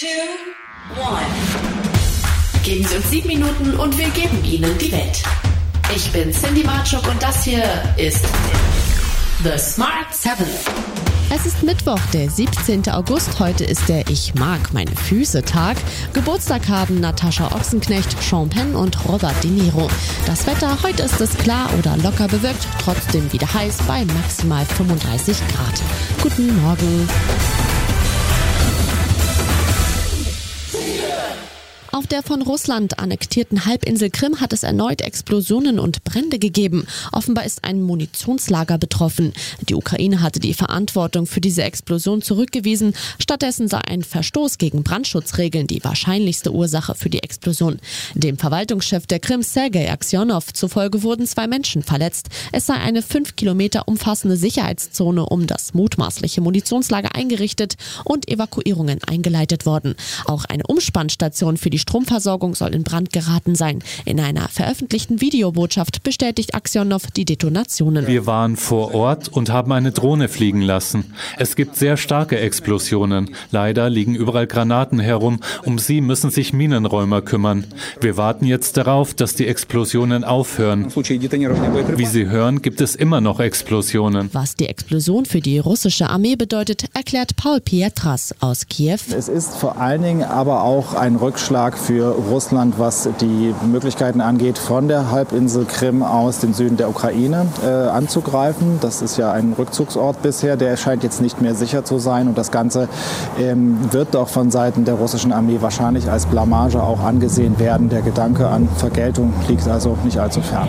two, one. Geben Sie uns sieben Minuten und wir geben Ihnen die Welt. Ich bin Cindy Marchuk und das hier ist The Smart 7. Es ist Mittwoch, der 17. August. Heute ist der Ich mag meine Füße Tag. Geburtstag haben Natascha Ochsenknecht, Sean Penn und Robert De Niro. Das Wetter, heute ist es klar oder locker bewölkt, trotzdem wieder heiß bei maximal 35 Grad. Guten Morgen. Auf der von Russland annektierten Halbinsel Krim hat es erneut Explosionen und Brände gegeben. Offenbar ist ein Munitionslager betroffen. Die Ukraine hatte die Verantwortung für diese Explosion zurückgewiesen. Stattdessen sei ein Verstoß gegen Brandschutzregeln die wahrscheinlichste Ursache für die Explosion. Dem Verwaltungschef der Krim, Sergei Aksionov, zufolge wurden zwei Menschen verletzt. Es sei eine fünf Kilometer umfassende Sicherheitszone um das mutmaßliche Munitionslager eingerichtet und Evakuierungen eingeleitet worden. Auch eine Umspannstation für die Stromversorgung soll in Brand geraten sein. In einer veröffentlichten Videobotschaft bestätigt Aksionov die Detonationen. Wir waren vor Ort und haben eine Drohne fliegen lassen. Es gibt sehr starke Explosionen. Leider liegen überall Granaten herum. Um sie müssen sich Minenräumer kümmern. Wir warten jetzt darauf, dass die Explosionen aufhören. Wie Sie hören, gibt es immer noch Explosionen. Was die Explosion für die russische Armee bedeutet, erklärt Paul Pietras aus Kiew. Es ist vor allen Dingen aber auch ein Rückschlag für Russland, was die Möglichkeiten angeht, von der Halbinsel Krim aus den Süden der Ukraine äh, anzugreifen. Das ist ja ein Rückzugsort bisher, der scheint jetzt nicht mehr sicher zu sein. Und das Ganze ähm, wird doch von Seiten der russischen Armee wahrscheinlich als Blamage auch angesehen werden. Der Gedanke an Vergeltung liegt also nicht allzu fern.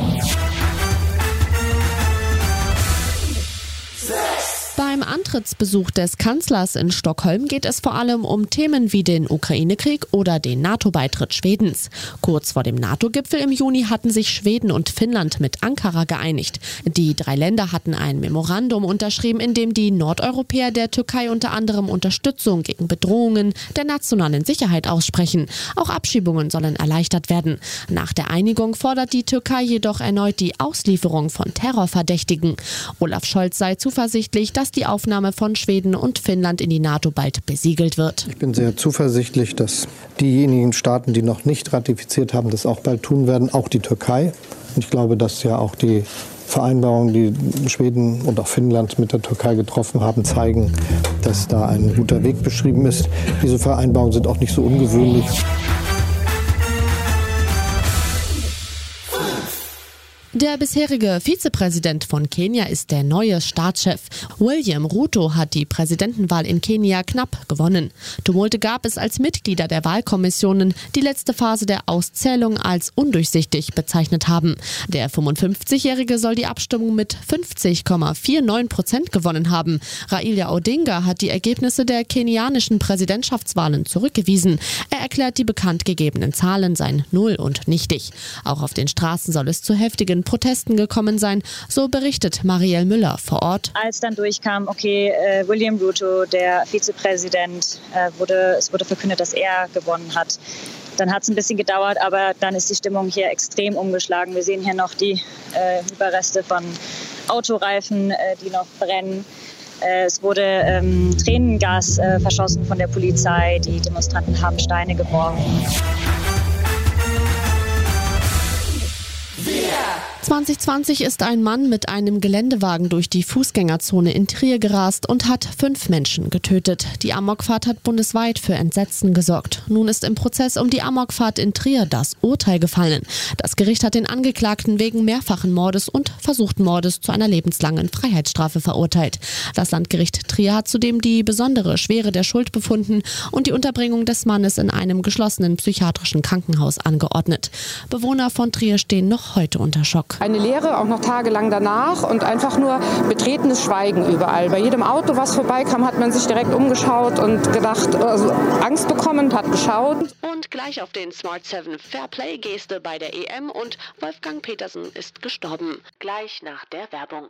Antrittsbesuch des Kanzlers in Stockholm geht es vor allem um Themen wie den Ukraine-Krieg oder den NATO-Beitritt Schwedens. Kurz vor dem NATO-Gipfel im Juni hatten sich Schweden und Finnland mit Ankara geeinigt. Die drei Länder hatten ein Memorandum unterschrieben, in dem die Nordeuropäer der Türkei unter anderem Unterstützung gegen Bedrohungen der nationalen Sicherheit aussprechen. Auch Abschiebungen sollen erleichtert werden. Nach der Einigung fordert die Türkei jedoch erneut die Auslieferung von Terrorverdächtigen. Olaf Scholz sei zuversichtlich, dass die Aufnahme von Schweden und Finnland in die NATO bald besiegelt wird. Ich bin sehr zuversichtlich, dass diejenigen Staaten, die noch nicht ratifiziert haben, das auch bald tun werden, auch die Türkei. Und ich glaube, dass ja auch die Vereinbarungen, die Schweden und auch Finnland mit der Türkei getroffen haben, zeigen, dass da ein guter Weg beschrieben ist. Diese Vereinbarungen sind auch nicht so ungewöhnlich. Der bisherige Vizepräsident von Kenia ist der neue Staatschef. William Ruto hat die Präsidentenwahl in Kenia knapp gewonnen. Tumulte gab es als Mitglieder der Wahlkommissionen, die letzte Phase der Auszählung als undurchsichtig bezeichnet haben. Der 55-Jährige soll die Abstimmung mit 50,49 Prozent gewonnen haben. Raila Odinga hat die Ergebnisse der kenianischen Präsidentschaftswahlen zurückgewiesen. Er erklärt, die bekannt gegebenen Zahlen seien null und nichtig. Auch auf den Straßen soll es zu heftigen Protesten gekommen sein, so berichtet Marielle Müller vor Ort. Als dann durchkam, okay, äh, William Ruto, der Vizepräsident, äh, wurde, es wurde verkündet, dass er gewonnen hat. Dann hat es ein bisschen gedauert, aber dann ist die Stimmung hier extrem umgeschlagen. Wir sehen hier noch die äh, Überreste von Autoreifen, äh, die noch brennen. Äh, es wurde ähm, Tränengas äh, verschossen von der Polizei. Die Demonstranten haben Steine geworfen. 2020 ist ein Mann mit einem Geländewagen durch die Fußgängerzone in Trier gerast und hat fünf Menschen getötet. Die Amokfahrt hat bundesweit für Entsetzen gesorgt. Nun ist im Prozess um die Amokfahrt in Trier das Urteil gefallen. Das Gericht hat den Angeklagten wegen mehrfachen Mordes und versuchten Mordes zu einer lebenslangen Freiheitsstrafe verurteilt. Das Landgericht Trier hat zudem die besondere Schwere der Schuld befunden und die Unterbringung des Mannes in einem geschlossenen psychiatrischen Krankenhaus angeordnet. Bewohner von Trier stehen noch heute unter Schock. Eine Leere, auch noch tagelang danach und einfach nur betretenes Schweigen überall. Bei jedem Auto, was vorbeikam, hat man sich direkt umgeschaut und gedacht, also Angst bekommen, hat geschaut. Und gleich auf den Smart 7 Fairplay-Geste bei der EM und Wolfgang Petersen ist gestorben. Gleich nach der Werbung.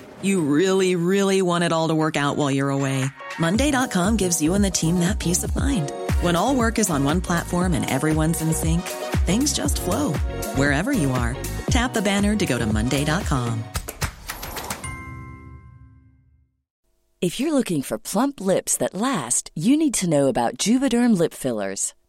You really, really want it all to work out while you're away. Monday.com gives you and the team that peace of mind. When all work is on one platform and everyone's in sync, things just flow wherever you are. Tap the banner to go to Monday.com. If you're looking for plump lips that last, you need to know about Juvederm lip fillers.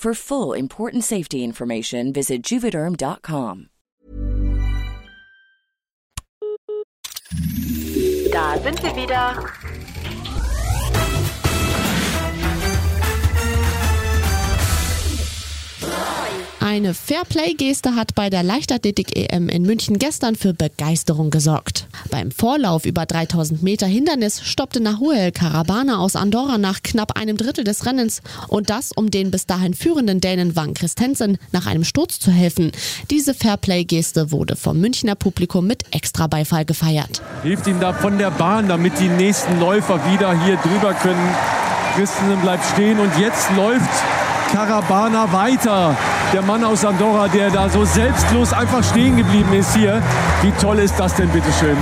For full important safety information, visit juvederm.com. Da sind wir wieder. Eine Fairplay-Geste hat bei der Leichtathletik-EM in München gestern für Begeisterung gesorgt. Beim Vorlauf über 3000 Meter Hindernis stoppte Nahuel Karabana aus Andorra nach knapp einem Drittel des Rennens und das, um den bis dahin führenden Dänen Van Christensen nach einem Sturz zu helfen. Diese Fairplay-Geste wurde vom Münchner Publikum mit extra Beifall gefeiert. Hilft ihm da von der Bahn, damit die nächsten Läufer wieder hier drüber können. Christensen bleibt stehen und jetzt läuft Karabana weiter. Der Mann aus Andorra, der da so selbstlos einfach stehen geblieben ist hier. Wie toll ist das denn, bitteschön?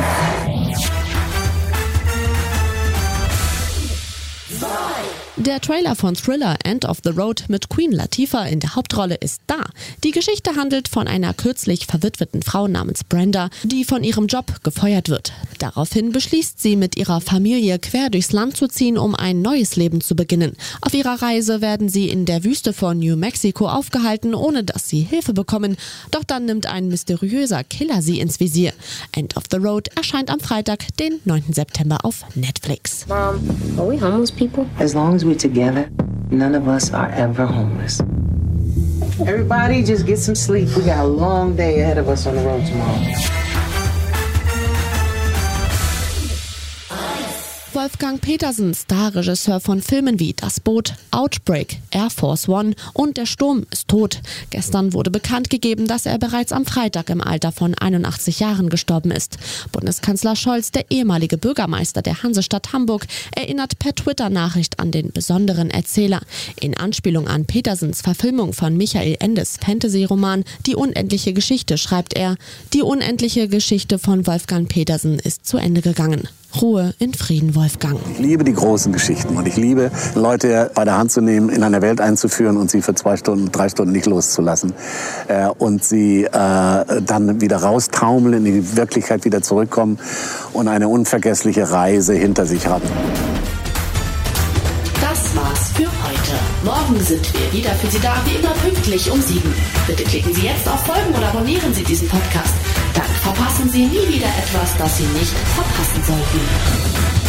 Der Trailer von Thriller End of the Road mit Queen Latifah in der Hauptrolle ist da. Die Geschichte handelt von einer kürzlich verwitweten Frau namens Brenda, die von ihrem Job gefeuert wird. Daraufhin beschließt sie, mit ihrer Familie quer durchs Land zu ziehen, um ein neues Leben zu beginnen. Auf ihrer Reise werden sie in der Wüste von New Mexico aufgehalten, ohne dass sie Hilfe bekommen. Doch dann nimmt ein mysteriöser Killer sie ins Visier. End of the Road erscheint am Freitag, den 9. September auf Netflix. Mom, are we homeless people? As long as we're together, none of us are ever homeless. Everybody just get some sleep. We got a long day ahead of us on the road tomorrow. Wolfgang Petersen, Starregisseur von Filmen wie Das Boot, Outbreak, Air Force One und Der Sturm ist tot. Gestern wurde bekannt gegeben, dass er bereits am Freitag im Alter von 81 Jahren gestorben ist. Bundeskanzler Scholz, der ehemalige Bürgermeister der Hansestadt Hamburg, erinnert per Twitter-Nachricht an den besonderen Erzähler. In Anspielung an Petersens Verfilmung von Michael Endes Fantasy-Roman Die unendliche Geschichte schreibt er, die unendliche Geschichte von Wolfgang Petersen ist zu Ende gegangen. Ruhe in Frieden, Wolfgang. Ich liebe die großen Geschichten und ich liebe, Leute bei der Hand zu nehmen, in eine Welt einzuführen und sie für zwei Stunden, drei Stunden nicht loszulassen. Äh, und sie äh, dann wieder raustaumeln, in die Wirklichkeit wieder zurückkommen und eine unvergessliche Reise hinter sich haben. Das war's für heute. Morgen sind wir wieder für Sie da, wie immer pünktlich um sieben. Bitte klicken Sie jetzt auf Folgen oder abonnieren Sie diesen Podcast. Dann verpassen Sie nie wieder etwas, das Sie nicht verpassen sollten.